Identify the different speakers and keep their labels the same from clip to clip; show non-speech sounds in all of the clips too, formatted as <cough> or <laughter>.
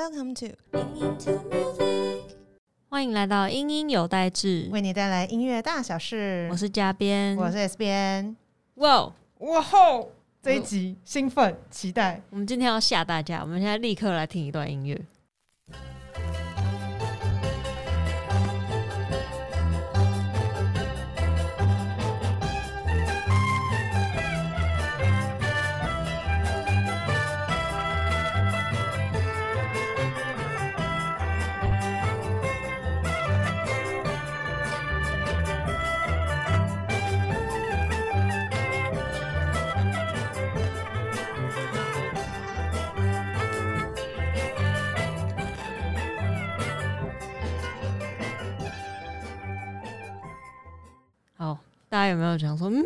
Speaker 1: Welcome to
Speaker 2: 欢迎来到英英有代志，
Speaker 1: 为你带来音乐大小事。
Speaker 2: 我是嘉编，
Speaker 1: 我是 S 边。
Speaker 2: 哇
Speaker 1: 哇吼！这一集兴奋期待，
Speaker 2: 我们今天要吓大家，我们现在立刻来听一段音乐。大家有没有想说，嗯，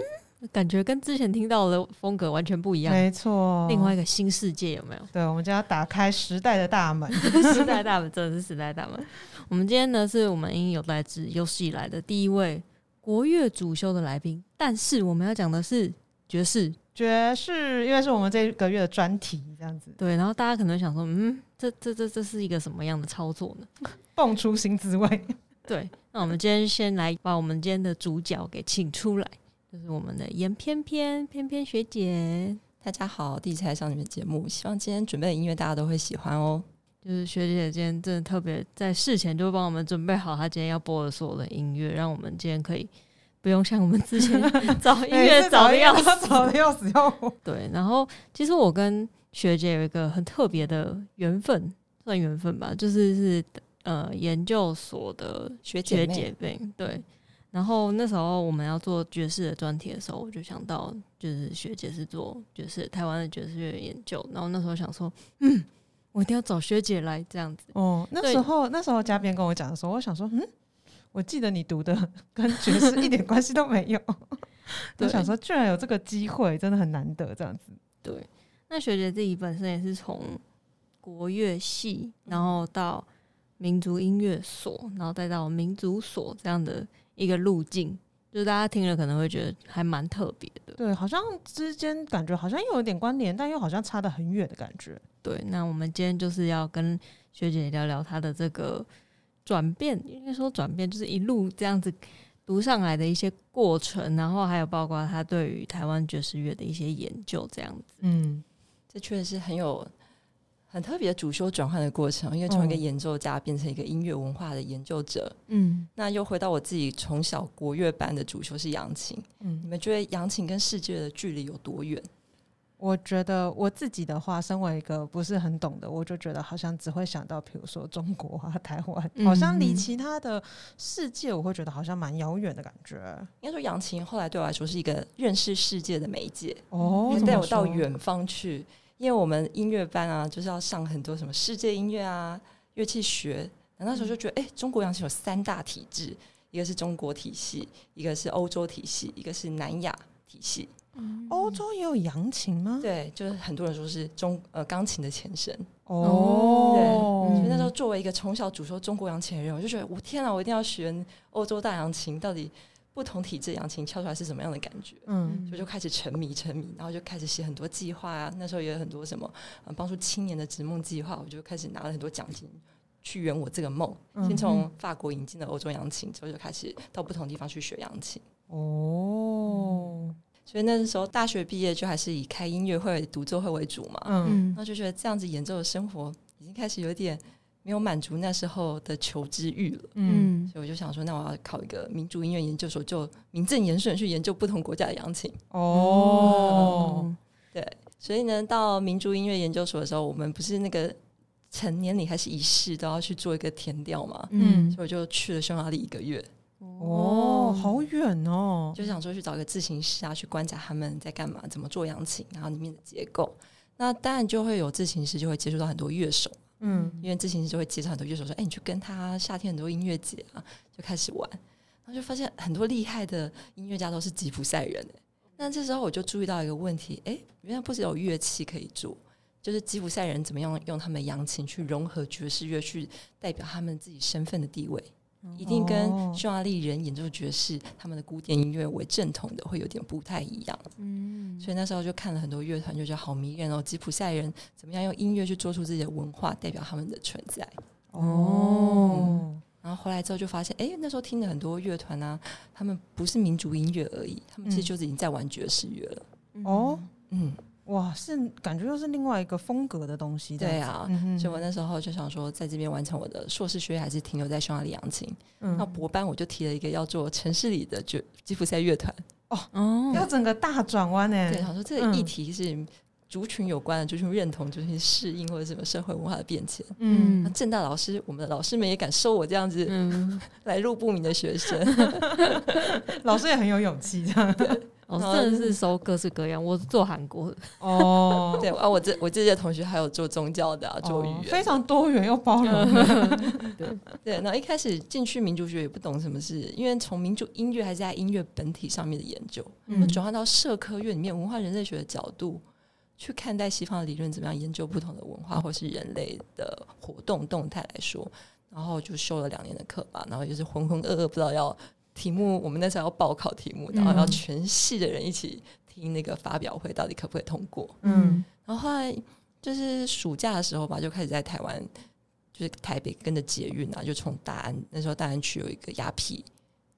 Speaker 2: 感觉跟之前听到的风格完全不一样？
Speaker 1: 没错，
Speaker 2: 另外一个新世界有没有？
Speaker 1: 对，我们就要打开时代的大门，<laughs>
Speaker 2: 时代大门真的是时代大门。我们今天呢，是我们英有来自有史以来的第一位国乐主修的来宾，但是我们要讲的是爵士，
Speaker 1: 爵士，因为是我们这个月的专题，这样子。
Speaker 2: 对，然后大家可能想说，嗯，这这这这是一个什么样的操作呢？<laughs>
Speaker 1: 蹦出新滋味。
Speaker 2: 对，那我们今天先来把我们今天的主角给请出来，就是我们的严翩翩翩翩学姐。
Speaker 3: 大家好，第一次来上你们节目，希望今天准备的音乐大家都会喜欢哦。
Speaker 2: 就是学姐今天真的特别在事前就帮我们准备好她今天要播的所有的音乐，让我们今天可以不用像我们之前 <laughs> 找音乐找的要死，
Speaker 1: 找的要死要活。
Speaker 2: 对，然后其实我跟学姐有一个很特别的缘分，算缘分吧，就是是。呃，研究所的
Speaker 3: 学姐
Speaker 2: 妹，对。然后那时候我们要做爵士的专题的时候，我就想到，就是学姐是做爵士台湾的爵士乐研究。然后那时候想说，嗯，我一定要找学姐来这样子。
Speaker 1: 哦，那时候那时候嘉宾跟我讲的时候，我想说，嗯，我记得你读的 <laughs> 跟爵士一点关系都没有。<laughs> 我想说，居然有这个机会，真的很难得这样子。
Speaker 2: 对，那学姐自己本身也是从国乐系，然后到。民族音乐所，然后再到民族所这样的一个路径，就是大家听了可能会觉得还蛮特别的。
Speaker 1: 对，好像之间感觉好像又有点关联，但又好像差得很远的感觉。
Speaker 2: 对，那我们今天就是要跟学姐聊聊她的这个转变，应该说转变就是一路这样子读上来的一些过程，然后还有包括她对于台湾爵士乐的一些研究这样子。
Speaker 3: 嗯，这确实是很有。很特别的主修转换的过程，因为从一个演奏家变成一个音乐文化的研究者，嗯，那又回到我自己从小国乐班的主修是扬琴，嗯，你们觉得扬琴跟世界的距离有多远？
Speaker 1: 我觉得我自己的话，身为一个不是很懂的，我就觉得好像只会想到，比如说中国啊、<laughs> 台湾，好像离其他的世界，我会觉得好像蛮遥远的感觉。
Speaker 3: 应该说，扬琴后来对我来说是一个认识世界的媒介，哦，带我到远方去。因为我们音乐班啊，就是要上很多什么世界音乐啊、乐器学。那时候就觉得，哎，中国扬琴有三大体制，一个是中国体系，一个是欧洲体系，一个是南亚体系。
Speaker 1: 欧洲也有扬琴吗？
Speaker 3: 对，就是很多人说是中呃钢琴的前身。哦，对。所以那时候作为一个从小主修中国扬琴的人，我就觉得，我天啊，我一定要学欧洲大扬琴，到底。不同体质扬琴敲出来是什么样的感觉？嗯，所以就开始沉迷沉迷，然后就开始写很多计划啊。那时候也有很多什么，嗯，帮助青年的职梦计划，我就开始拿了很多奖金去圆我这个梦。先从法国引进的欧洲扬琴，之后就开始到不同地方去学扬琴。哦，所以那时候大学毕业就还是以开音乐会、独奏会为主嘛。嗯，然后就觉得这样子演奏的生活已经开始有点。没有满足那时候的求知欲了，嗯，所以我就想说，那我要考一个民族音乐研究所，就名正言顺去研究不同国家的扬琴。哦，对，所以呢，到民族音乐研究所的时候，我们不是那个成年礼还是仪式都要去做一个填调嘛，嗯，所以我就去了匈牙利一个月。
Speaker 1: 哦，好远哦，
Speaker 3: 就想说去找个自行师啊，去观察他们在干嘛，怎么做扬琴，然后里面的结构。那当然就会有自行师，就会接触到很多乐手。嗯，因为之前就会介绍很多乐手，说：“哎，你去跟他夏天很多音乐节啊，就开始玩。”然后就发现很多厉害的音乐家都是吉普赛人。那这时候我就注意到一个问题：哎，原来不只有乐器可以做，就是吉普赛人怎么样用他们的扬琴去融合爵士乐，去代表他们自己身份的地位。一定跟匈牙利人演奏爵士他们的古典音乐为正统的会有点不太一样。嗯，所以那时候就看了很多乐团，就觉得好迷人哦。吉普赛人怎么样用音乐去做出自己的文化，代表他们的存在。哦。然后后来之后就发现，哎，那时候听的很多乐团啊，他们不是民族音乐而已，他们其实就是已经在玩爵士乐了。哦，
Speaker 1: 嗯，哇，是感觉又是另外一个风格的东西。
Speaker 3: 对啊，所以我那时候就想说，在这边完成我的硕士学业，还是停留在匈牙利扬琴。那博班我就提了一个要做城市里的就吉普赛乐团。
Speaker 1: 哦，要整个大转弯呢。
Speaker 3: 对，想说这个议题是。族群有关的，族群认同、族群适应或者什么社会文化的变迁。嗯，那正大老师，我们的老师们也敢收我这样子 <laughs> 来路不明的学生，<laughs>
Speaker 1: 老师也很有勇气，这样。
Speaker 2: 哦，真的是收各式各样。我做韩国的
Speaker 3: 哦，<laughs> 对啊，我这我这些同学还有做宗教的啊，做语言，
Speaker 1: 非常多元又包容。
Speaker 3: 对 <laughs> 对，那一开始进去民族学也不懂什么是，因为从民族音乐还是在音乐本体上面的研究，嗯，转换到社科院里面文化人类学的角度。去看待西方的理论怎么样研究不同的文化或是人类的活动动态来说，然后就修了两年的课吧，然后就是浑浑噩噩不知道要题目，我们那时候要报考题目，然后要全系的人一起听那个发表会，到底可不可以通过？嗯，然后后来就是暑假的时候吧，就开始在台湾，就是台北跟着捷运啊，就从大安那时候大安区有一个雅痞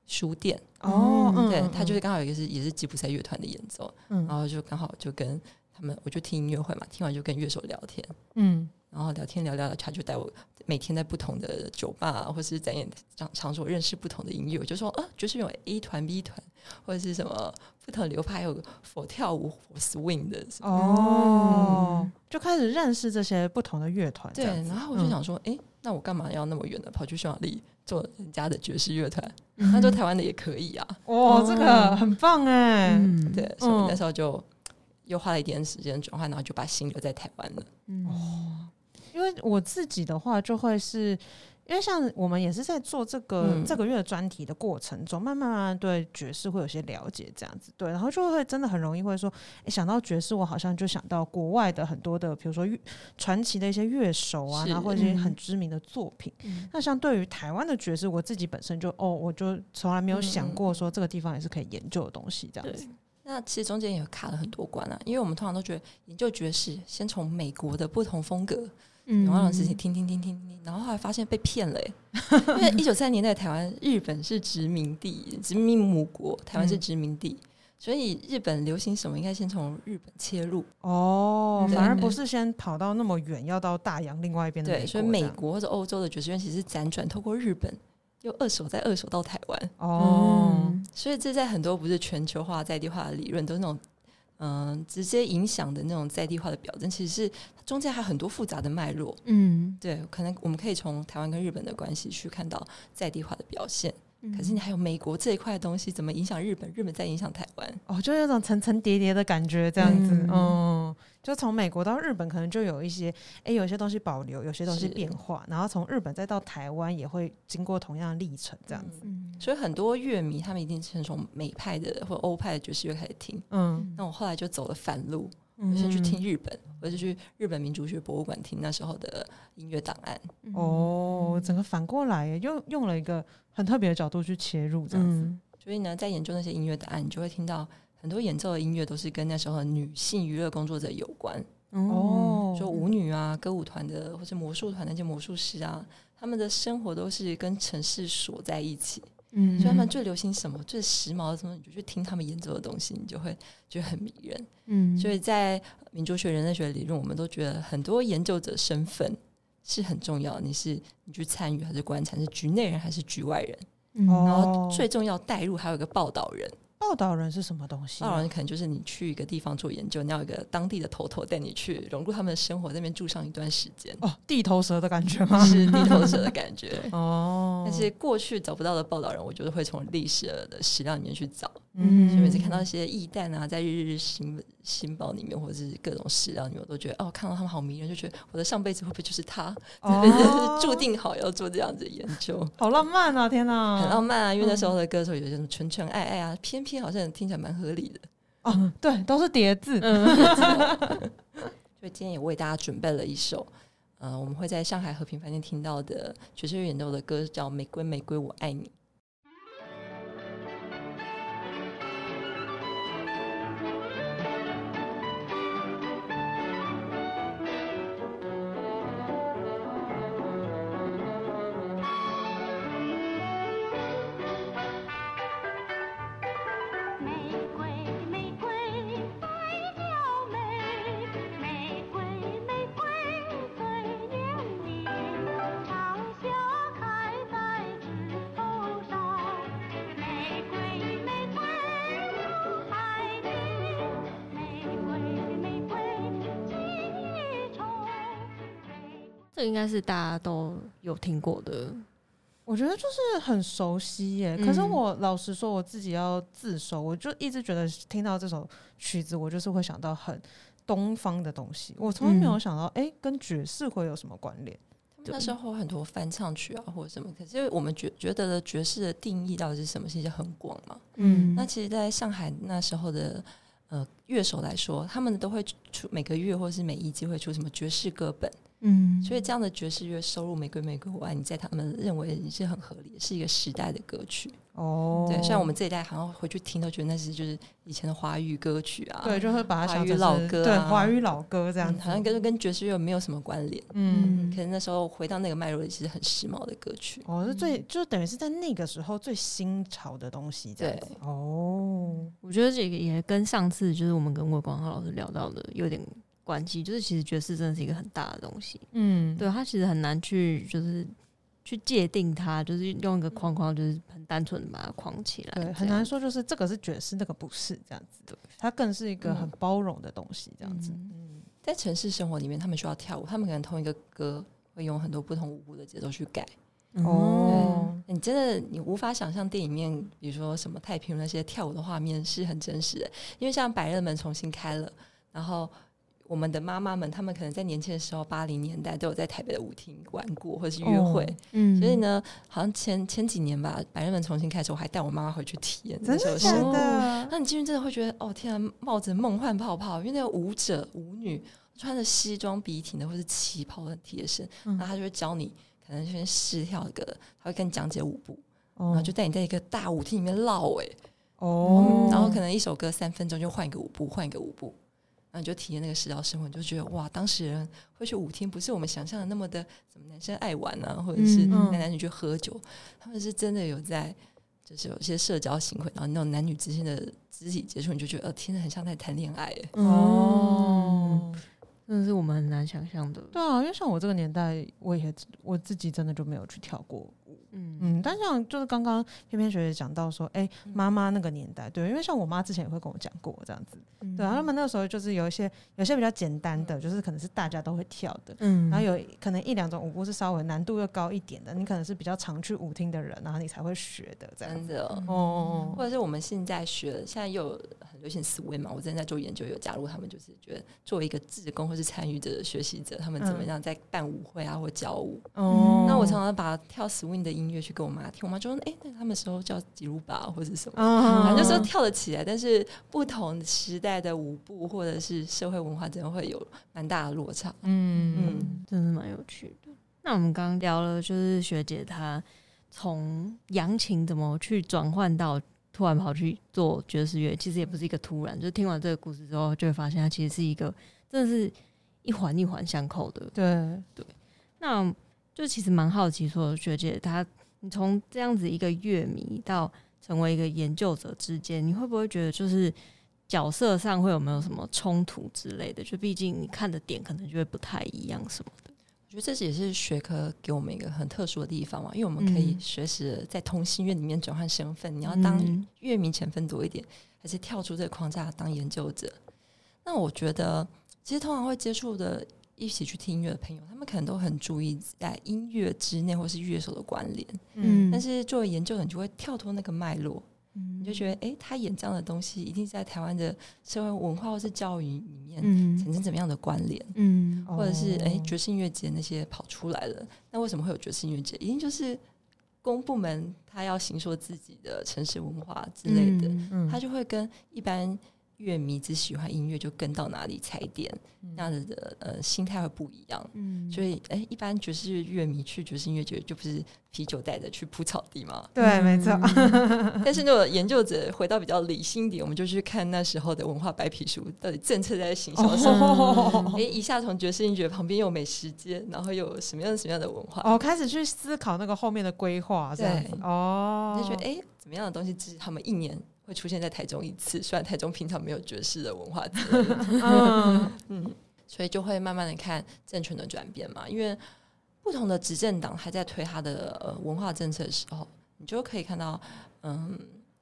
Speaker 3: 书店哦，对他就是刚好有一个是也是吉普赛乐团的演奏，然后就刚好就跟。他们我就听音乐会嘛，听完就跟乐手聊天，嗯，然后聊天聊聊，他就带我每天在不同的酒吧或是展演场场所认识不同的音乐，我就说啊，就是有 A 团、B 团或者是什么不同流派，有佛跳舞、swing 的
Speaker 1: 哦，就开始认识这些不同的乐团。
Speaker 3: 对，然后我就想说，哎，那我干嘛要那么远的跑去匈牙利做人家的爵士乐团？那做台湾的也可以啊。
Speaker 1: 哦，这个很棒哎。
Speaker 3: 对，所以那时候就。又花了一点时间转换，然后就把心留在台湾了。
Speaker 1: 哦，因为我自己的话，就会是因为像我们也是在做这个这个月专题的过程中，慢慢慢慢对爵士会有些了解，这样子。对，然后就会真的很容易会说，哎，想到爵士，我好像就想到国外的很多的，比如说传奇的一些乐手啊，然后或者一些很知名的作品。那像对于台湾的爵士，我自己本身就哦，我就从来没有想过说这个地方也是可以研究的东西，这样子。
Speaker 3: 那其实中间也卡了很多关啊，因为我们通常都觉得研究爵士，先从美国的不同风格，嗯，然后让自己听听听听听，然后后来发现被骗了，因为 <laughs> 一九三年代台湾日本是殖民地，殖民母国，台湾是殖民地，所以日本流行什么，应该先从日本切入
Speaker 1: 哦，反而不是先跑到那么远，要到大洋另外一边的。
Speaker 3: 对，所以美国或者欧洲的爵士乐其实辗转透过日本。又二手再二手到台湾哦，所以这在很多不是全球化在地化的理论，都是那种嗯直接影响的那种在地化的表征，其实是中间还有很多复杂的脉络。嗯，对，可能我们可以从台湾跟日本的关系去看到在地化的表现。可是你还有美国这一块东西，怎么影响日本？日本在影响台湾？
Speaker 1: 哦，就那种层层叠叠的感觉，这样子。嗯，就从美国到日本，可能就有一些，哎，有些东西保留，有些东西变化，然后从日本再到台湾，也会经过同样的历程，这样子。
Speaker 3: 所以很多乐迷他们一定是从美派的或欧派的爵士乐开始听。嗯，那我后来就走了反路。我先去听日本，我就去日本民族学博物馆听那时候的音乐档案。
Speaker 1: 哦，整个反过来，又用了一个很特别的角度去切入，这样子。
Speaker 3: 所以呢，在研究那些音乐档案，你就会听到很多演奏的音乐都是跟那时候的女性娱乐工作者有关。哦，说舞女啊，歌舞团的或者魔术团那些魔术师啊，他们的生活都是跟城市锁在一起。嗯，所以他们最流行什么、最时髦的什么，你就去听他们演奏的东西，你就会觉得很迷人。嗯，所以在民族学、人类学理论，我们都觉得很多研究者身份是很重要。你是你去参与还是观察？是局内人还是局外人？然后最重要带入还有一个报道人。
Speaker 1: 报道人是什么东西？
Speaker 3: 报道人可能就是你去一个地方做研究，你要一个当地的头头带你去融入他们的生活，在那边住上一段时间。
Speaker 1: 哦，地头蛇的感觉吗？
Speaker 3: 是地头蛇的感觉。<laughs> 哦，但是过去找不到的报道人，我觉得会从历史的史料里面去找。嗯，所以每次看到一些异蛋啊，在日日新新包里面，或者是各种史料里面，我都觉得哦，看到他们好迷人，就觉得我的上辈子会不会就是他？这 <laughs> 注定好要做这样子的研究，
Speaker 1: 好浪漫啊！天哪，
Speaker 3: 很浪漫啊！因为那时候的歌手有些什么纯纯爱爱啊，偏偏好像听起来蛮合理的
Speaker 1: 哦。对，都是叠字。
Speaker 3: 所以 <laughs> 今天也为大家准备了一首呃，我们会在上海和平饭店听到的爵士乐演奏的歌叫《玫瑰玫瑰我爱你》。
Speaker 2: 该是大家都有听过的，
Speaker 1: 我觉得就是很熟悉耶。可是我老实说，我自己要自首，我就一直觉得听到这首曲子，我就是会想到很东方的东西。我从来没有想到，哎，跟爵士会有什么关联？
Speaker 3: 那时候很多翻唱曲啊，或者什么。可是我们觉觉得的爵士的定义到底是什么？其实很广嘛。嗯，那其实在上海那时候的呃乐手来说，他们都会出每个月或者是每一季会出什么爵士歌本。嗯，所以这样的爵士乐收入《玫瑰玫瑰我爱你》，在他们认为是很合理，是一个时代的歌曲哦。对，像我们这一代好像回去听都觉得那是就是以前的华语歌曲啊，
Speaker 1: 对，就会把它想
Speaker 3: 成老歌，
Speaker 1: 对，华语老歌这样，
Speaker 3: 好像跟跟爵士乐没有什么关联。嗯，可能那时候回到那个脉络里，其实很时髦的歌曲。
Speaker 1: 哦，是最就等于是在那个时候最新潮的东西。对，
Speaker 2: 哦，我觉得这个也跟上次就是我们跟魏光浩老师聊到的有点。关系就是，其实爵士真的是一个很大的东西。嗯，对，它其实很难去，就是去界定它，就是用一个框框，就是很单纯的把它框起来。
Speaker 1: 对，很难说，就是这个是爵士，那个不是这样子。对，它更是一个很包容的东西，这样子。
Speaker 3: 嗯，在城市生活里面，他们需要跳舞，他们可能同一个歌会用很多不同舞步的节奏去改。哦，你真的你无法想象电影面，比如说什么太平那些跳舞的画面是很真实的，因为像百乐门重新开了，然后。我们的妈妈们，她们可能在年轻的时候，八零年代都有在台北的舞厅玩过，或者是约会。嗯，所以呢，好像前前几年吧，百乐门重新开始，我还带我妈妈回去体验。
Speaker 1: 那时候是的？
Speaker 3: 那你进去真的会觉得，哦天啊，冒着梦幻泡泡，因为那个舞者舞女穿着西装笔挺的，或是旗袍很贴身，然后他就会教你，可能先试跳一个，他会跟你讲解舞步，然后就带你在一个大舞厅里面绕哎，哦，然后可能一首歌三分钟就换一个舞步，换一个舞步。然后你就体验那个社交生活，你就觉得哇，当时人会去舞厅，不是我们想象的那么的，什么男生爱玩啊，或者是男男女去喝酒，他们是真的有在，就是有一些社交行为，然后那种男女之间的肢体接触，你就觉得呃，听着很像在谈恋爱
Speaker 2: 哦，真的是我们很难想象的。
Speaker 1: 对啊，因为像我这个年代，我也我自己真的就没有去跳过舞。嗯。嗯，但像就是刚刚偏偏学姐讲到说，哎，妈妈那个年代，对，因为像我妈之前也会跟我讲过这样子，对，他们那个时候就是有一些有些比较简单的，就是可能是大家都会跳的，嗯，然后有可能一两种舞步是稍微难度又高一点的，你可能是比较常去舞厅的人，然后你才会学的这样子
Speaker 3: 哦，或者是我们现在学，现在又很流行思维嘛，我之前在做研究，有加入他们，就是觉得作为一个志工或是参与者、学习者，他们怎么样在办舞会啊或教舞，哦，那我常常把跳 swing 的音。音乐去给我妈听，我妈就说：“哎，那他们时候叫吉鲁巴或者什么，反正就说跳得起来。但是不同时代的舞步或者是社会文化，真的会有蛮大的落差。嗯
Speaker 2: 嗯，真的蛮有趣的。那我们刚刚聊了，就是学姐她从扬琴怎么去转换到突然跑去做爵士乐，其实也不是一个突然。就听完这个故事之后，就会发现它其实是一个真的是一环一环相扣的。
Speaker 1: 对
Speaker 2: 对，那。就其实蛮好奇，说学姐她，你从这样子一个乐迷到成为一个研究者之间，你会不会觉得就是角色上会有没有什么冲突之类的？就毕竟你看的点可能就会不太一样什么的。
Speaker 3: 我觉得这也是学科给我们一个很特殊的地方嘛，因为我们可以随时在同心乐里面转换身份，你要当乐迷成分多一点，还是跳出这个框架当研究者？那我觉得其实通常会接触的。一起去听音乐的朋友，他们可能都很注意在音乐之内或是乐手的关联。嗯，但是作为研究者，你就会跳脱那个脉络，你就觉得，哎，他演这样的东西，一定是在台湾的社会文化或是教育里面产生怎么样的关联？嗯，或者是哎，爵士音乐节那些跑出来了，那为什么会有爵士音乐节？一定就是公部门他要行说自己的城市文化之类的，他就会跟一般。乐迷只喜欢音乐就跟到哪里踩点，那样子的呃心态会不一样。
Speaker 2: 嗯，
Speaker 3: 所以，哎，一般爵士乐迷去爵士音乐节就不是啤酒带着去铺草地嘛？
Speaker 1: 对，没错。<laughs>
Speaker 3: 但是，那个研究者回到比较理性点，我们就去看那时候的文化白皮书，到底政策在行销什么？<laughs> 哎，一下从爵士音乐旁边有美食街，然后又有什么样什么样的文化？
Speaker 1: 哦，开始去思考那个后面的规划，对，哦，
Speaker 3: 就觉得哎，怎么样的东西支持他们一年？会出现在台中一次，虽然台中平常没有爵士的文化，<laughs> 嗯 <laughs> 嗯，所以就会慢慢的看政权的转变嘛。因为不同的执政党还在推他的呃文化政策的时候，你就可以看到，嗯，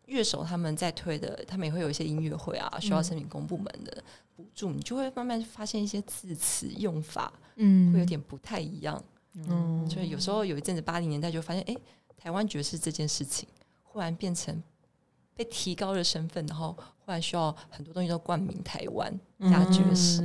Speaker 3: 乐手他们在推的，他们也会有一些音乐会啊，需要申请公部门的补助，你就会慢慢发现一些字词用法，嗯，会有点不太一样，嗯，所以有时候有一阵子八零年代就发现，哎，台湾爵士这件事情忽然变成。被提高了身份，然后忽然需要很多东西都冠名台湾加爵士，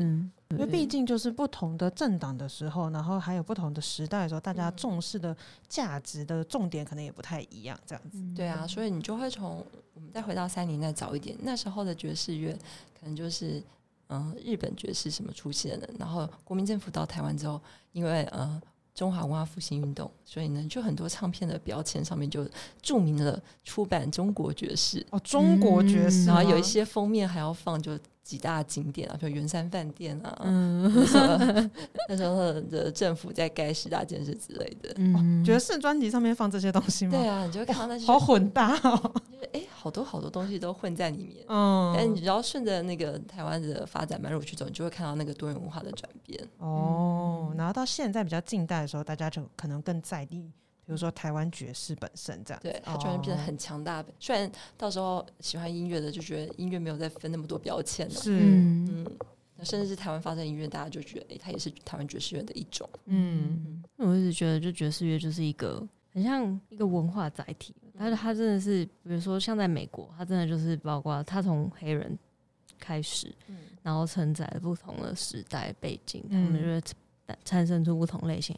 Speaker 1: 因为毕竟就是不同的政党的时候，然后还有不同的时代的时候，大家重视的价值的重点可能也不太一样，这样子。
Speaker 3: 对啊，所以你就会从我们再回到三年再早一点，那时候的爵士乐可能就是嗯日本爵士什么出现的，然后国民政府到台湾之后，因为呃。中华文化复兴运动，所以呢，就很多唱片的标签上面就注明了出版中国爵士。
Speaker 1: 哦，中国爵士，
Speaker 3: 然后有一些封面还要放就几大景点啊，比如圆山饭店啊，那时候 <laughs> 那时候的政府在盖十大建设之类的，
Speaker 1: 嗯，爵士专辑上面放这些东西吗？
Speaker 3: 对啊，你就会看到那些
Speaker 1: 好混搭哦。
Speaker 3: 哎，好多好多东西都混在里面。嗯，但你只要顺着那个台湾的发展脉络去走，你就会看到那个多元文化的转变。
Speaker 1: 哦，然后到现在比较近代的时候，大家就可能更在地，比如说台湾爵士本身这样。
Speaker 3: 对，它突然变得很强大。虽然到时候喜欢音乐的就觉得音乐没有再分那么多标签了。
Speaker 1: 是，嗯，
Speaker 3: 那甚至是台湾发生音乐，大家就觉得，哎，它也是台湾爵士乐的一种。
Speaker 2: 嗯，我一直觉得，就爵士乐就是一个很像一个文化载体。但是它真的是，比如说像在美国，它真的就是包括它从黑人开始，然后承载了不同的时代背景，他们就会产生出不同类型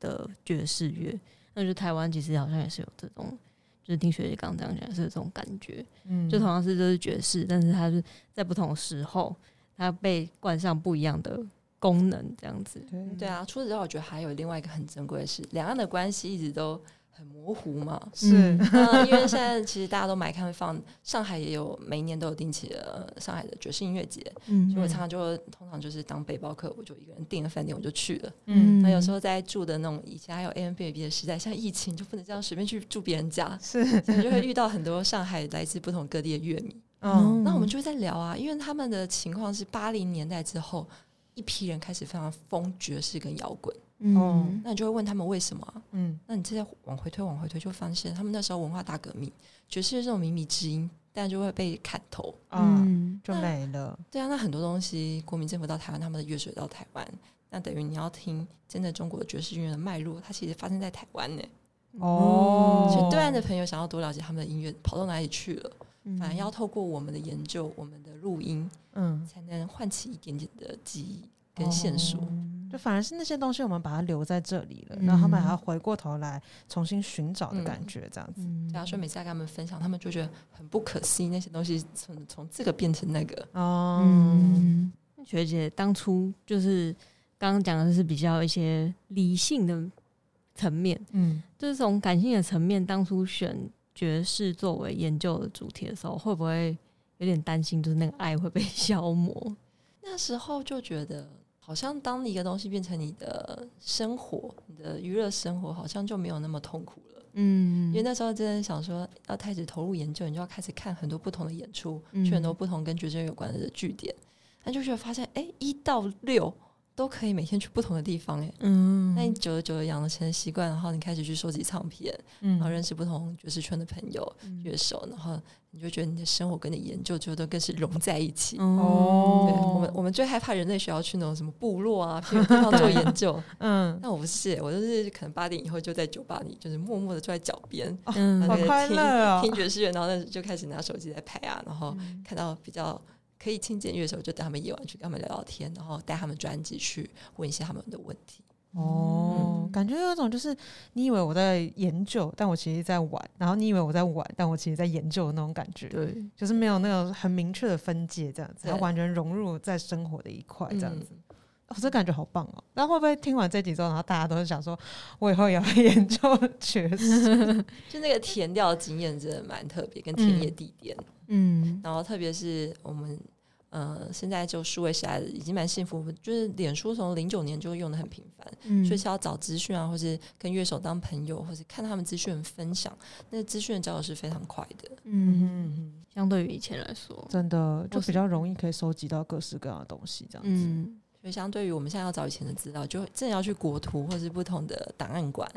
Speaker 2: 的爵士乐。那就台湾其实好像也是有这种，就是听学姐刚刚这样讲是这种感觉，嗯，就同样是就是爵士，但是它是在不同时候，它被冠上不一样的功能，这样子。
Speaker 3: 对对啊，除此之外，我觉得还有另外一个很珍贵的是，两岸的关系一直都。很模糊嘛，
Speaker 1: 是，<laughs>
Speaker 3: 因为现在其实大家都买看放，上海也有每一年都有定期的上海的爵士音乐节，嗯，所以我常常就通常就是当背包客，我就一个人订了饭店我就去了，嗯，那有时候在住的那种以前还有 A M B B 的时代，像疫情就不能这样随便去住别人家，
Speaker 1: 是，
Speaker 3: 所以就会遇到很多上海来自不同各地的乐迷，嗯，那我们就会在聊啊，因为他们的情况是八零年代之后，一批人开始非常疯爵士跟摇滚。嗯，那你就会问他们为什么？嗯，那你这在往回推，往回推，就发现他们那时候文化大革命，爵士这种靡靡之音，但就会被砍头，
Speaker 1: 嗯，就没了。
Speaker 3: 对啊，那很多东西，国民政府到台湾，他们的乐水到台湾，那等于你要听真的中国的爵士音乐的脉络，它其实发生在台湾呢。哦，所以对岸的朋友想要多了解他们的音乐，跑到哪里去了？反而要透过我们的研究，我们的录音，嗯，才能唤起一点点的记忆跟线索。
Speaker 1: 就反而是那些东西，我们把它留在这里了，然后他们还要回过头来重新寻找的感觉，这样子。
Speaker 3: 假如说每次跟他们分享，他们就觉得很不可思议，那些东西从从这个变成那个。哦，
Speaker 2: 学姐当初就是刚刚讲的是比较一些理性的层面，嗯，就是从感性的层面，当初选爵士作为研究的主题的时候，会不会有点担心，就是那个爱会被 <laughs> 消磨？
Speaker 3: 那时候就觉得。好像当一个东西变成你的生活，你的娱乐生活，好像就没有那么痛苦了。嗯，因为那时候真的想说，要开始投入研究，你就要开始看很多不同的演出，去很多不同跟爵士有关的据点，那就是发现，哎，一到六。都可以每天去不同的地方哎，嗯，那你久而久了养成习惯，然后你开始去收集唱片，然后认识不同爵士圈的朋友、乐手，然后你就觉得你的生活跟你研究就都更是融在一起。哦，对我们我们最害怕人类需要去那种什么部落啊，<laughs> 地方做研究。嗯，那我不是，我就是可能八点以后就在酒吧里，就是默默的坐在脚边，
Speaker 1: 嗯，好快乐
Speaker 3: 听爵士乐，然后那就开始拿手机在拍啊，然后看到比较。可以亲近乐的时候，就带他们夜晚去跟他们聊聊天，然后带他们专辑去问一些他们的问题。
Speaker 1: 哦，感觉有一种就是你以为我在研究，但我其实在玩；然后你以为我在玩，但我其实在研究的那种感觉。
Speaker 2: 对，
Speaker 1: 就是没有那种很明确的分界，这样子，完全融入在生活的一块，这样
Speaker 3: 嗯
Speaker 1: 子。哦，这感觉好棒哦！那会不会听完这集之后，然后大家都是想说，我以后也要研究爵士？<laughs>
Speaker 3: 就那个填调经验真的蛮特别，跟田野地点。
Speaker 2: 嗯
Speaker 3: 然后特别是我们呃现在就数位时代已经蛮幸福，就是脸书从零九年就用的很频繁，
Speaker 2: 嗯，
Speaker 3: 所以是要找资讯啊，或是跟乐手当朋友，或是看他们资讯分享，那资讯的交流是非常快的。
Speaker 2: 嗯，
Speaker 1: 嗯，
Speaker 2: 相对于以前来说，
Speaker 1: 真的就比较容易可以收集到各式各样的东西，这样子。
Speaker 2: 嗯
Speaker 3: 所以相对于我们现在要找以前的资料，就真的要去国图或是不同的档案馆。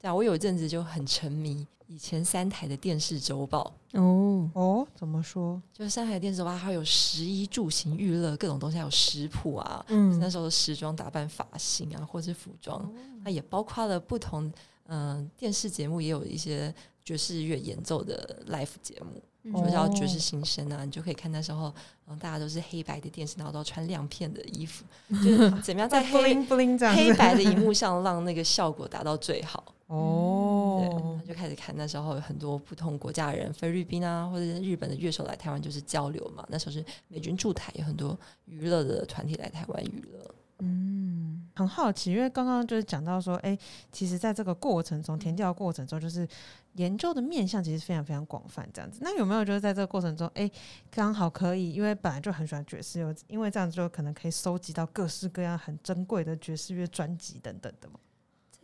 Speaker 3: 对啊，我有一阵子就很沉迷以前三台的电视周报，
Speaker 2: 哦，
Speaker 1: 哦，怎么说？
Speaker 3: 就是三台电视周报，它有十一住行娱乐各种东西，还有食谱啊，
Speaker 2: 嗯
Speaker 3: 那时候的时装打扮、发型啊，或是服装，那也包括了不同嗯、呃电视节目，也有一些爵士乐演奏的 live 节目，
Speaker 2: 嗯
Speaker 3: 就叫爵
Speaker 1: 哦
Speaker 3: 士新生啊，你就可以看那时候，嗯，大家都是黑白的电视，然后都要穿亮片的衣服，<laughs> 就是怎么样在黑
Speaker 1: bling bling 这样
Speaker 3: 黑白的荧幕上让那个效果达到最好。对，
Speaker 1: 哦，
Speaker 3: 就开始看那时候有很多不同国家的人，菲律宾啊，或者是日本的乐手来台湾就是交流嘛。那时候是美军驻台，有很多娱乐的团体来台湾娱乐。
Speaker 2: 嗯
Speaker 1: 很好奇，因为刚刚就是讲到说，哎、其实在这个过程
Speaker 3: 嗯
Speaker 1: 中，填调过程中，就是研究的面向其实非常非常广泛，这样子。那有没有就是在这个过程中，哎、刚好可以，因为本来就很喜欢爵士乐，因为这样就可能可以收集到各式各样很珍贵的爵士乐专辑等等的嘛？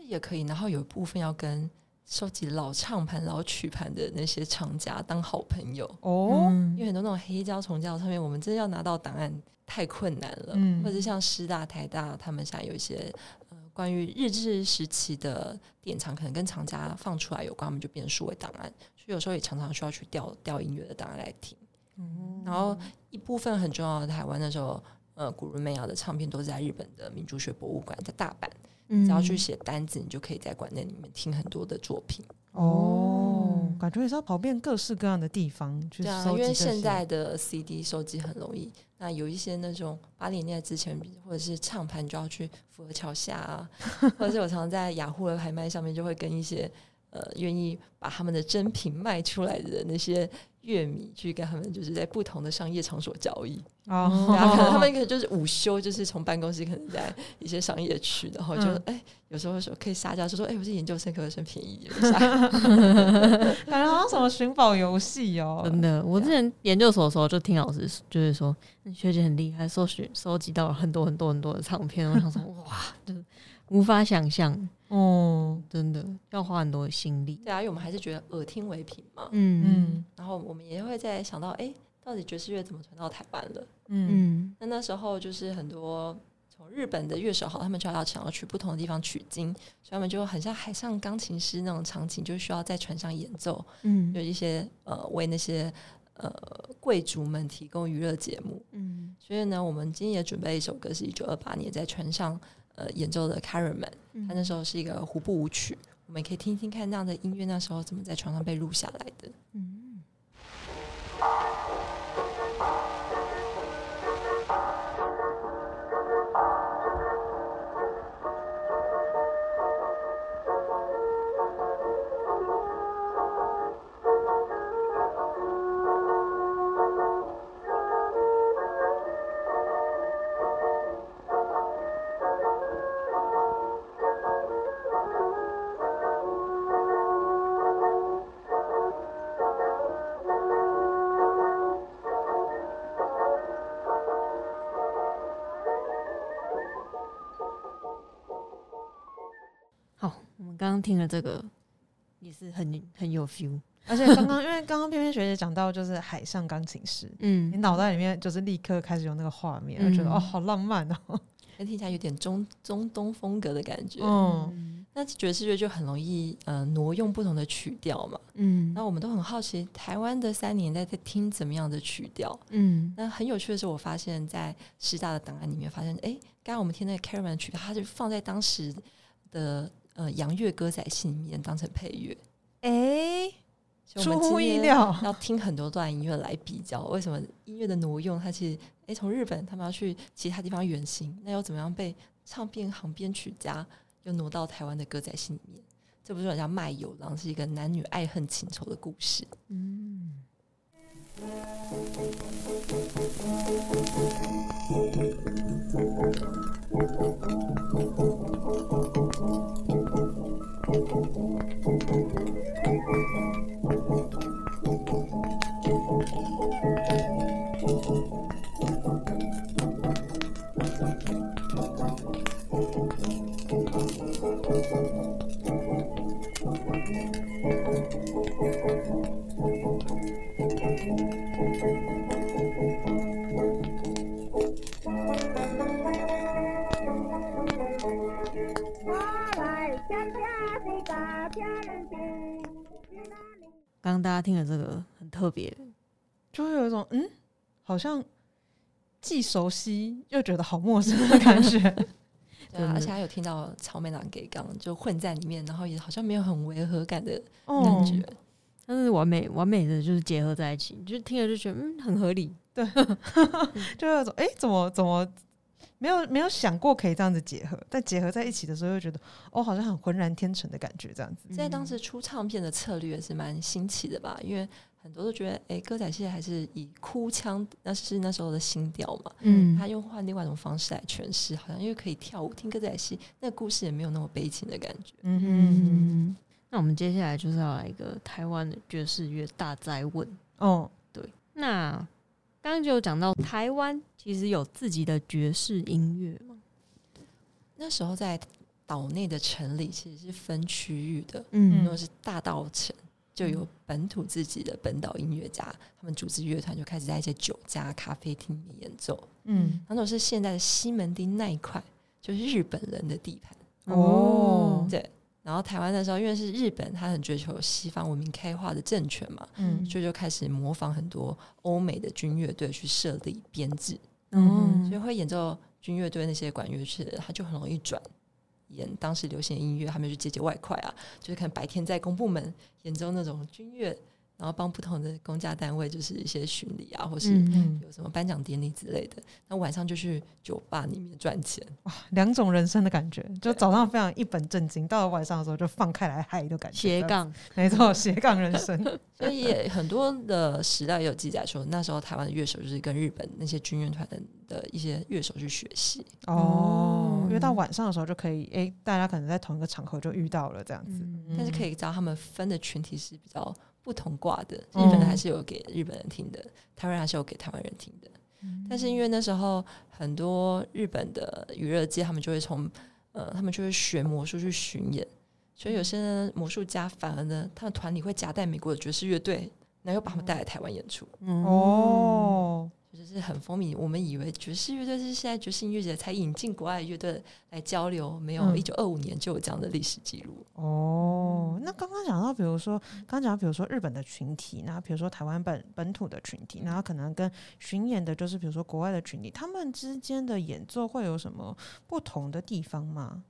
Speaker 3: 这也可以。然后有一部分要跟收集老唱盘、老曲盘的那些厂家当好朋友，
Speaker 1: 哦，
Speaker 3: 因为很多那种黑胶、重胶上面，我们真的要拿到档案太困难了。
Speaker 1: 嗯
Speaker 3: 或者像师大、台大，他们现在有一些呃关于日治时期的典藏，可能跟厂家放出来有关，我们就变成数位档案，所以有时候也常常需要去调调音乐的档案来听。然后一部分很重要的台湾那时候，呃，古伦美亚的唱片都是在日本的民族学博物馆，在大阪。
Speaker 2: 嗯
Speaker 3: 只要去写单子，你就可以在馆内里面听很多的作品。
Speaker 1: 哦，感觉也是要跑遍各式各样的地方去
Speaker 3: 对啊，
Speaker 1: 收集。
Speaker 3: 因为现在的 CD 收集很容易，那有一些那种八零年代之前或者是唱盘，就要去福和桥下啊，<laughs> 或者是我常常在雅虎的拍卖上面就会跟一些呃愿意把他们的真品卖出来的那些乐迷去跟他们就是在不同的商业场所交易。
Speaker 1: 哦，
Speaker 3: 对啊，可能他们可能就是午休，就是从办公室可能在一些商业区，然后就
Speaker 1: 嗯
Speaker 3: 哎、有时候说可以撒娇，说说哎、我是研究生，可不可以算便宜一点？杀 <laughs> <laughs>
Speaker 1: 感觉好像什么寻宝游戏哦。
Speaker 2: 真的，我之前研究所的时候就听老师就是说，嗯学姐很厉害，搜寻收集到了很多很多很多的唱片。我想说，哇，就是无法想象，
Speaker 1: 哦，
Speaker 2: 真的。要花很多的心力。
Speaker 3: 对啊，因为我们还是觉得耳听为凭嘛，
Speaker 2: 嗯。
Speaker 1: 嗯。
Speaker 3: 然后我们也会在想到，哎、到底爵士乐怎么传到台湾了？
Speaker 1: 嗯。
Speaker 2: 嗯。
Speaker 3: 那那时候就是很多从日本的乐手好，他们就要想要去不同的地方取经，所以他们就很像海上钢琴师那种场景，就需要在船上演奏，
Speaker 2: 嗯。
Speaker 3: 有一些呃为那些呃贵族们提供娱乐节目。
Speaker 2: 嗯。
Speaker 3: 所以呢，我们今天也准备一首歌，是一九二八年在船上呃演奏的《
Speaker 2: Carman，
Speaker 3: 他那时候是一个胡步舞曲，我们可以听听看那样的音乐，那时候怎么在床上被录下来的。
Speaker 2: 嗯刚刚听了这个，也是很很有 feel。
Speaker 1: 而且刚刚 <laughs> 因为刚刚偏偏学姐讲到就是海上钢琴师，嗯你
Speaker 2: 嗯
Speaker 1: 脑袋里面就是立刻开始有那个画面，
Speaker 2: 嗯
Speaker 1: 就觉得哦好浪漫哦。<laughs>
Speaker 3: 那听起来有点中中东风格的感觉。
Speaker 1: 嗯
Speaker 3: 那爵士乐就很容易呃挪用不同的曲调嘛。
Speaker 2: 嗯
Speaker 3: 那我们都很好奇，台湾的三年代在听怎么样的曲调？
Speaker 2: 嗯
Speaker 3: 那很有趣的是，我发现，在师大的档案里面发现，哎，刚刚我们听那个 Caravan 曲调，它就放在当时的呃洋乐歌仔戏里面当成配乐。
Speaker 1: 哎，出乎意料。<laughs>
Speaker 3: 要听很多段音乐来比较，为什么音乐的挪用，它其实诶从日本他们要去其他地方远行，那又怎么样被唱片行编曲家又挪到台湾的歌仔戏里面。这不是叫卖友郎，是一个男女爱恨情仇的故事。嗯。
Speaker 2: 大家听了这个很特别，
Speaker 1: 就会有一种嗯，好像既熟悉又觉得好陌生的感觉。<laughs>
Speaker 3: 对啊，而且还有听到草莓郎给刚就混在里面，然后也好像没有很违和感的感觉，
Speaker 2: 但是完美完美的就是结合在一起，就听了就觉得嗯很合理。
Speaker 1: 对，<laughs> 就有种哎怎么怎么。没有没有想过可以这样子结合，但结合在一起的时候又觉得哦，好像很浑然天成的感觉，这样子。
Speaker 3: 在当时出唱片的策略是蛮新奇的吧？因为很多都觉得，哎，歌仔戏还是以哭腔，那是那时候的新调嘛。嗯，他用换另外一种方式来诠释，好像因为可以跳舞听歌仔戏，那故事也没有那么悲情的感觉。嗯
Speaker 2: 哼，那我们接下来就是要来一个台湾的爵士乐大灾问。哦，对，那刚刚就有讲到台湾。其实有自己的爵士音乐吗？
Speaker 3: 那时候在岛内的城里其实是分区域的，嗯，如果是大道城，就有本土自己的本岛音乐家，他们组织乐团就开始在一些酒家、咖啡厅里演奏，嗯，然后是现在的西门町那一块，就是日本人的地盘哦，对。然后台湾那时候，因为是日本，他很追求西方文明开化的政权嘛，嗯，所以就开始模仿很多欧美的军乐队去设立编制。嗯，所以会演奏军乐队那些管乐器的，他就很容易转演当时流行的音乐，他们去接接外快啊，就是可能白天在公部门演奏那种军乐。然后帮不同的公家单位，就是一些巡礼啊，或是有什么颁奖典礼之类的。那晚上就去酒吧里面赚钱，
Speaker 1: 哇，两种人生的感觉。就早上非常一本正经，到了晚上的时候就放开来嗨的感觉。
Speaker 2: 斜杠，
Speaker 1: 没错，斜杠人生。<laughs>
Speaker 3: 所以很多的史料也有记载说，那时候台湾的乐手就是跟日本那些军乐团的一些乐手去学习。
Speaker 1: 哦，因为到晚上的时候就可以，哎，大家可能在同一个场合就遇到了这样子。
Speaker 3: 但是可以知道他们分的群体是比较。不同挂的，日本的还是有给日本人听的，台湾还是有给台湾人听的。但是因为那时候很多日本的娱乐界，他们就会从呃，他们就会学魔术去巡演，所以有些魔术家反而呢，他们团里会夹带美国的爵士乐队，然后把他们带来台湾演出。哦。就是很风靡，我们以为爵士乐队是现在爵士音乐节才引进国外乐队来交流，没有一九二五年就有这样的历史记录。
Speaker 1: 哦，那刚刚讲到，比如说刚讲到，比如说日本的群体，那比如说台湾本本土的群体，然后可能跟巡演的，就是比如说国外的群体，他们之间的演奏会有什么不同的地方吗？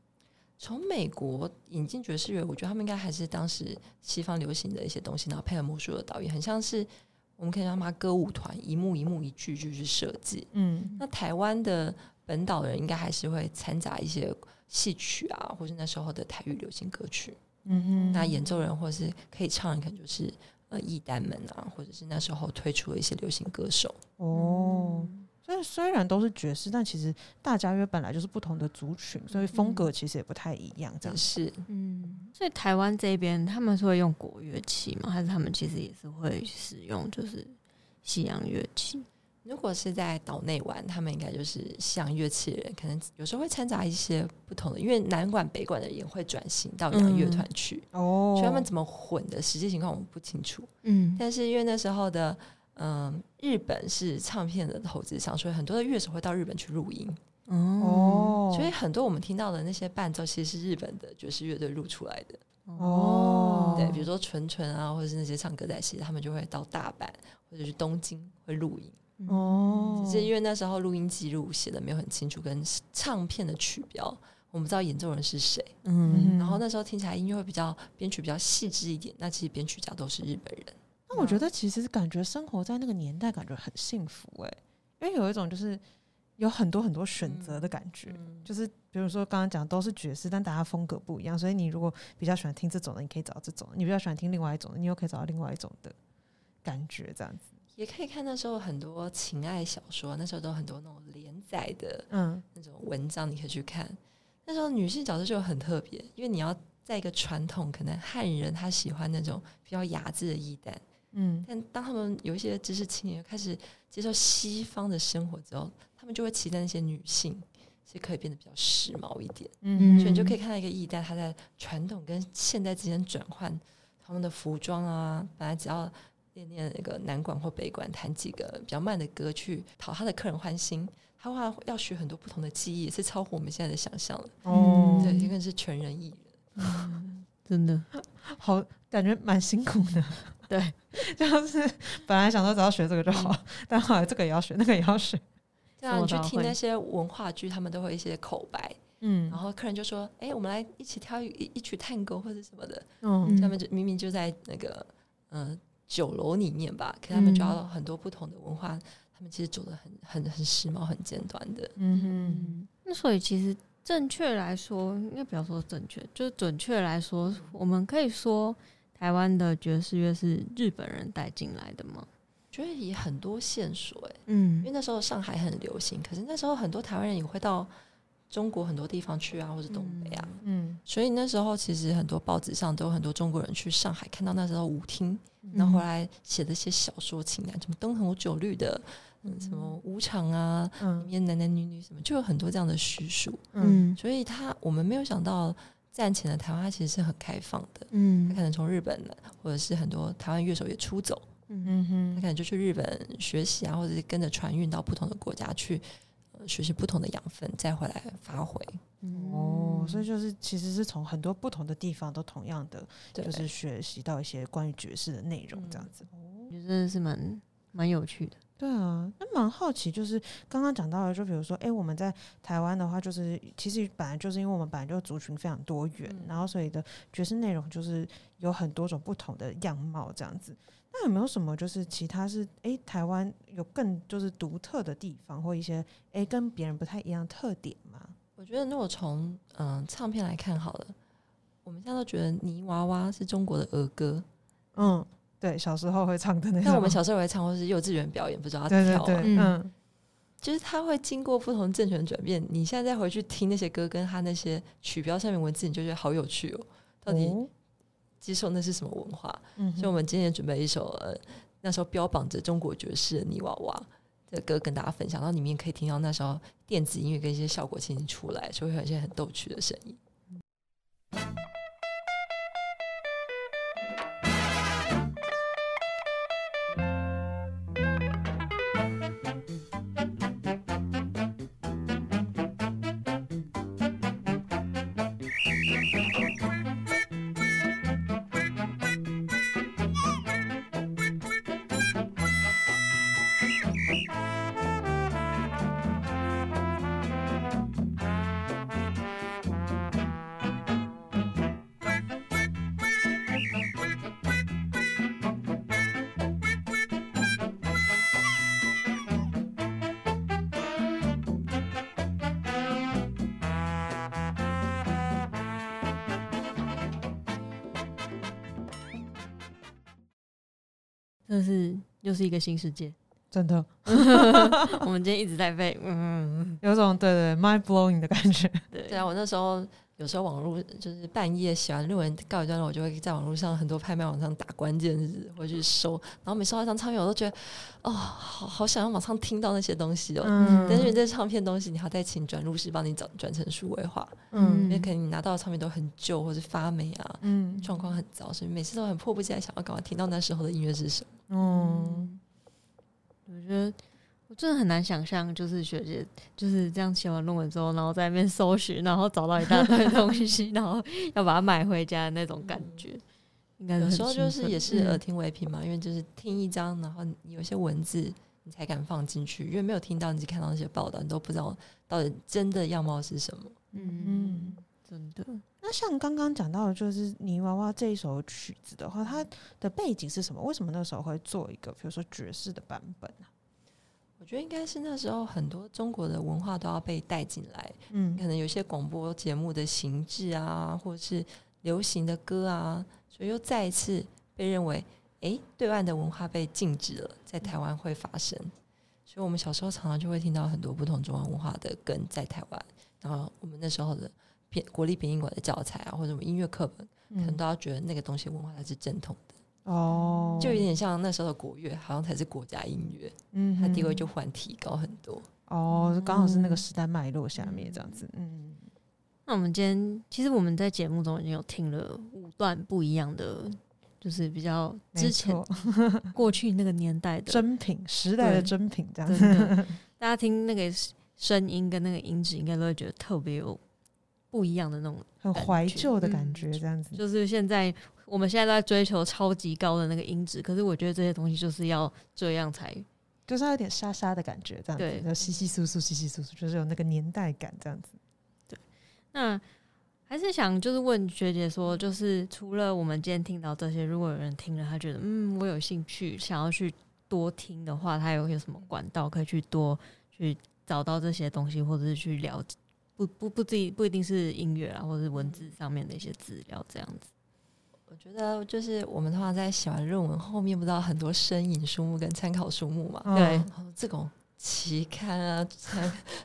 Speaker 3: 从美国引进爵士乐，我觉得他们应该还是当时西方流行的一些东西，然后配合魔术的导演，很像是。我们可以让他歌舞团一幕一幕一句就去设计。嗯，那台湾的本岛人应该还是会掺杂一些戏曲啊，或是那时候的台语流行歌曲。嗯哼，那演奏人或是可以唱的，可能就是呃艺旦们啊，或者是那时候推出的一些流行歌手。
Speaker 1: 哦。所以虽然都是爵士，但其实大家乐本来就是不同的族群，所以风格其实也不太一样。这样
Speaker 3: 是，
Speaker 2: 嗯。所以台湾这边他们是会用国乐器吗？还是他们其实也是会使用就是西洋乐器？
Speaker 3: 如果是在岛内玩，他们应该就是西洋乐器的人，可能有时候会掺杂一些不同的，因为南管北管的也会转型到洋乐团去。哦，所以他们怎么混的实际情况我们不清楚。嗯，但是因为那时候的。嗯，日本是唱片的投资商，所以很多的乐手会到日本去录音。哦，所以很多我们听到的那些伴奏，其实是日本的爵士乐队录出来的。哦，对，比如说纯纯啊，或者是那些唱歌仔戏，他们就会到大阪或者是东京会录音。哦，只是因为那时候录音记录写的没有很清楚，跟唱片的曲标，我们不知道演奏人是谁。嗯，然后那时候听起来音乐会比较编曲比较细致一点，那其实编曲家都是日本人。
Speaker 1: 我觉得其实感觉生活在那个年代，感觉很幸福哎，因为有一种就是有很多很多选择的感觉。就是比如说刚刚讲都是爵士，但大家风格不一样，所以你如果比较喜欢听这种的，你可以找这种；你比较喜欢听另外一种的，你又可以找到另外一种的感觉，这样子。
Speaker 3: 也可以看那时候很多情爱小说，那时候都很多那种连载的，嗯，那种文章你可以去看。那时候女性角色就很特别，因为你要在一个传统可能汉人他喜欢那种比较雅致的衣旦，嗯，但当他们有一些知识青年开始接受西方的生活之后，他们就会期待那些女性是可以变得比较时髦一点，嗯，所以你就可以看到一个衣旦，它在传统跟现代之间转换，他们的服装啊，本来只要。练练那个南管或北管，弹几个比较慢的歌去讨他的客人欢心。他话要学很多不同的技艺，是超乎我们现在的想象了。哦，对，因为是全人艺
Speaker 2: 人，<laughs> 真的
Speaker 1: 好感觉蛮辛苦的。对，<laughs> 就是本来想说只要学这个就好，<laughs> 但后来这个也要学，那个也要学。<laughs>
Speaker 3: 对啊，你去听那些文化剧，他们都会一些口白，嗯，然后客人就说：“哎，我们来一起跳一一曲探戈或者什么的。”嗯，他们就明明就在那个嗯。酒楼里面吧，可他们抓到很多不同的文化，他们其实走的很很很时髦、很尖端的。嗯
Speaker 2: 哼，那所以其实正确来说，应该不要说正确，就准确来说，我们可以说台湾的爵士乐是日本人带进来的吗？
Speaker 3: 觉得也很多线索哎，嗯，因为那时候上海很流行，可是那时候很多台湾人也会到。中国很多地方去啊，或者东北啊，嗯，所以那时候其实很多报纸上都有很多中国人去上海看到那时候舞厅，然后回来写的一些小说情感，什么灯红酒绿的，嗯，什么舞场啊，里面男男女女什么，就有很多这样的叙述，嗯，所以他我们没有想到战前的台湾其实是很开放的，嗯，他可能从日本或者是很多台湾乐手也出走，嗯哼，他可能就去日本学习啊，或者是跟着船运到不同的国家去。学习不同的养分，再回来发挥。
Speaker 1: 哦，所以就是其实是从很多不同的地方都同样的，就是学习到一些关于爵士的内容，这样子。
Speaker 2: 我觉得是蛮蛮有趣的。
Speaker 1: 对啊，那蛮好奇，就是刚刚讲到的，就比如说，哎，我们在台湾的话，就是其实本来就是因为我们本来就族群非常多元，然后所以的爵士内容就是有很多种不同的样貌，这样子。那有没有什么就是其他是哎台湾有更就是独特的地方或一些哎跟别人不太一样特点吗？
Speaker 3: 我觉得如果从嗯唱片来看好了，我们现在都觉得泥娃娃是中国的儿歌，
Speaker 1: 嗯，对，小时候会唱的那种。
Speaker 3: 那我们小时候会唱，或是幼稚园表演，不知道他跳啊，嗯，就是他会经过不同政权转变。你现在再回去听那些歌，跟他那些曲标上面文字，你就觉得好有趣哦，到底。接受那是什么文化？所以，我们今天准备一首呃，那时候标榜着中国爵士的泥娃娃的歌跟大家分享，然后里面可以听到那时候电子音乐跟一些效果器出来，就会有一些很逗趣的声音。
Speaker 2: 这是又是一个新世界，<laughs>
Speaker 1: 真的。
Speaker 2: 我们今天一直在背，
Speaker 1: 嗯，有种对对 mind blowing 的感觉。
Speaker 3: 对对啊，我那时候有时候网络就是半夜写完论文告一段落，我就会在网络上很多拍卖网上打关键字，或去搜。然后每收到一张唱片，我都觉得哦，好好想要马上听到那些东西哦。嗯。但是这唱片东西，你还再请转录师帮你转转成数位化。嗯。因为可能你拿到的唱片都很旧，或者发霉啊，嗯，状况很糟，所以每次都很迫不及待想要赶快听到那时候的音乐是什么。
Speaker 2: 嗯，我觉得我真的很难想象，就是学姐就是这样写完论文之后，然后在那边搜寻，然后找到一大堆东西，<laughs> 然后要把它买回家的那种感觉。应该
Speaker 3: 有时候就是也是耳听为凭嘛，因为就是听一张，然后有些文字你才敢放进去，因为没有听到，你只看到那些报道，你都不知道到底真的样貌是什么。
Speaker 2: 嗯，真的。
Speaker 1: 那像刚刚讲到的，就是泥娃娃这一首曲子的话，它的背景是什么？为什么那时候会做一个，比如说爵士的版本呢？
Speaker 3: 我我觉得应该是那时候很多中国的文化都要被带进来，嗯，可能有些广播节目的形制啊，或者是流行的歌啊，所以又再一次被认为，哎，对岸的文化被禁止了，在台湾会发生。所以我们小时候常常就会听到很多不同中华文化的根在台湾，然后我们那时候的编国立编译馆的教材啊，或者我们音乐课本，可能都要觉得那个东西文化才是正统的。哦，就有点像那时候的国乐，好像才是国家音乐，嗯，它地位就换提高很多。
Speaker 1: 哦，刚好是那个时代脉络下面这样子。嗯，
Speaker 2: 那我们今天其实我们在节目中已经有听了五段不一样的，就是比较之前 <laughs> 过去那个年代的 <laughs>
Speaker 1: 珍品，时代的珍品这样
Speaker 2: 子。<laughs> 大家听那个声音跟那个音质，应该都会觉得特别有不一样的那种
Speaker 1: 很怀旧的感觉，这样子。
Speaker 2: 就是现在。我们现在都在追求超级高的那个音质，可是我觉得这些东西就是要这样才，
Speaker 1: 就是有点沙沙的感觉，这样子，要稀稀疏疏、稀稀疏疏，就是有那个年代感，这样子。
Speaker 2: 对，那还是想就是问学姐说，就是除了我们今天听到这些，如果有人听了，他觉得嗯，我有兴趣想要去多听的话，他有有什么管道可以去多去找到这些东西，或者是去了解？不不不，自己不一定是音乐啊，或者是文字上面的一些资料，这样子。
Speaker 3: 我觉得就是我们通常在写完论文后面，不知道很多身影书目跟参考书目嘛？
Speaker 2: 对，
Speaker 3: 这种。期刊啊，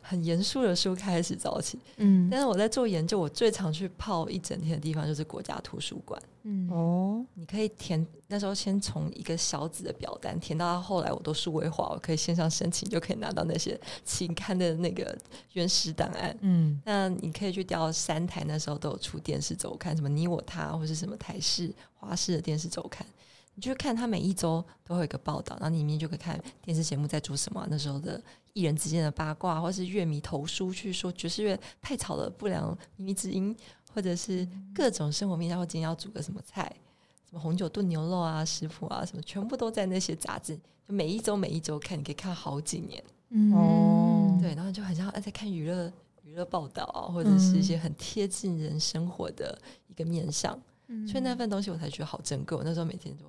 Speaker 3: 很严肃的书开始找起。嗯，但是我在做研究，我最常去泡一整天的地方就是国家图书馆。嗯哦，你可以填那时候先从一个小纸的表单填到后来我都数位化，我可以线上申请就可以拿到那些期刊的那个原始档案。嗯，那你可以去调三台，那时候都有出电视周刊，什么你我他或是什么台式、华视的电视周刊。你就看他每一周都会有一个报道，然后里面就可以看电视节目在做什么。那时候的艺人之间的八卦，或是乐迷投书去说爵士乐太吵了，不良靡靡之音，或者是各种生活面，然后今天要煮个什么菜，什么红酒炖牛肉啊，食谱啊，什么全部都在那些杂志。就每一周每一周看，你可以看好几年。哦，对，然后就很像在看娱乐娱乐报道啊，或者是一些很贴近人生活的一个面相。所以那份东西我才觉得好珍贵。我那时候每天都。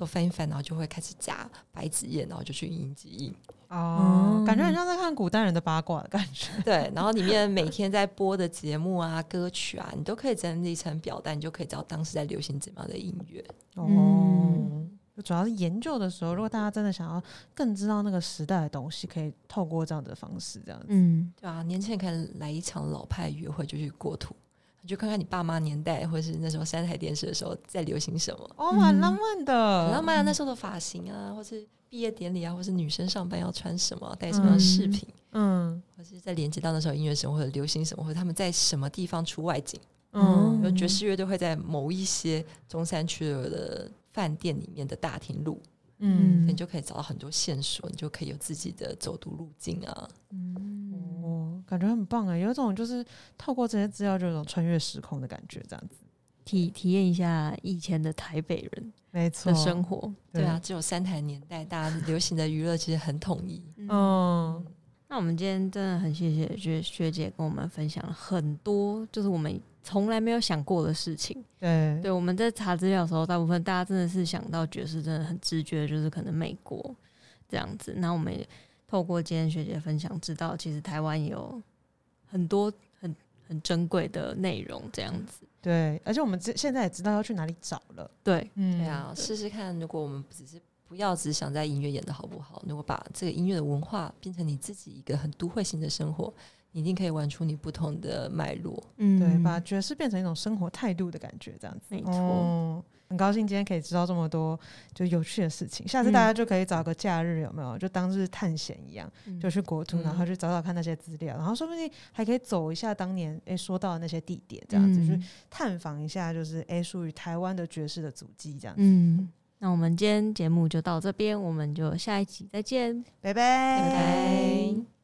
Speaker 3: 都翻一翻，然后就会开始夹白纸页，然后就去印机印。
Speaker 1: 哦，感觉很像在看古代人的八卦的感觉。<laughs>
Speaker 3: 对，然后里面每天在播的节目啊、歌曲啊，你都可以整理成表单，你就可以知道当时在流行怎么样的音乐。
Speaker 1: 哦，主要是研究的时候，如果大家真的想要更知道那个时代的东西，可以透过这样的方式，这样子。嗯，
Speaker 3: 对啊，年轻人可以来一场老派约会，就去国图。你就看看你爸妈年代，或者是那时候三台电视的时候在流行什么
Speaker 1: 哦，蛮浪漫的，
Speaker 3: 很浪漫啊！那时候的发型啊，或是毕业典礼啊，或是女生上班要穿什么，带什么样的饰品，嗯，或是在连接到那时候音乐什么或者流行什么，或者他们在什么地方出外景，嗯，有爵士乐队会在某一些中山区的饭店里面的大厅录，嗯，你就可以找到很多线索，你就可以有自己的走读路径啊，嗯。
Speaker 1: 哦感觉很棒哎，有一种就是透过这些资料，就有种穿越时空的感觉，这样子
Speaker 2: 体体验一下以前的台北人
Speaker 1: 没错
Speaker 2: 生活。
Speaker 3: 对啊，只有三台年代，大家流行的娱乐其实很统一。
Speaker 2: 嗯，那我们今天真的很谢谢学学姐跟我们分享了很多，就是我们从来没有想过的事情。
Speaker 1: 对，
Speaker 2: 对，我们在查资料的时候，大部分大家真的是想到爵士，真的很直觉，就是可能美国这样子。那我们也。透过今天学姐分享，知道其实台湾有很多很很珍贵的内容，这样子。
Speaker 1: 对，而且我们现现在也知道要去哪里找了。
Speaker 2: 对，
Speaker 3: 嗯，对啊，试试看，如果我们只是不要只想在音乐演的好不好，如果把这个音乐的文化变成你自己一个很都会性的生活，你一定可以玩出你不同的脉络。
Speaker 1: 嗯，对，把爵士变成一种生活态度的感觉，这样子。
Speaker 2: 没错。
Speaker 1: 很高兴今天可以知道这么多就有趣的事情，下次大家就可以找个假日，有没有？就当日探险一样，就去国图，然后去找找看那些资料，然后说不定还可以走一下当年诶说到的那些地点，这样子去探访一下，就是诶属于台湾的爵士的足迹，这样。
Speaker 2: 嗯，那我们今天节目就到这边，我们就下一集再见，
Speaker 1: 拜
Speaker 3: 拜，拜拜。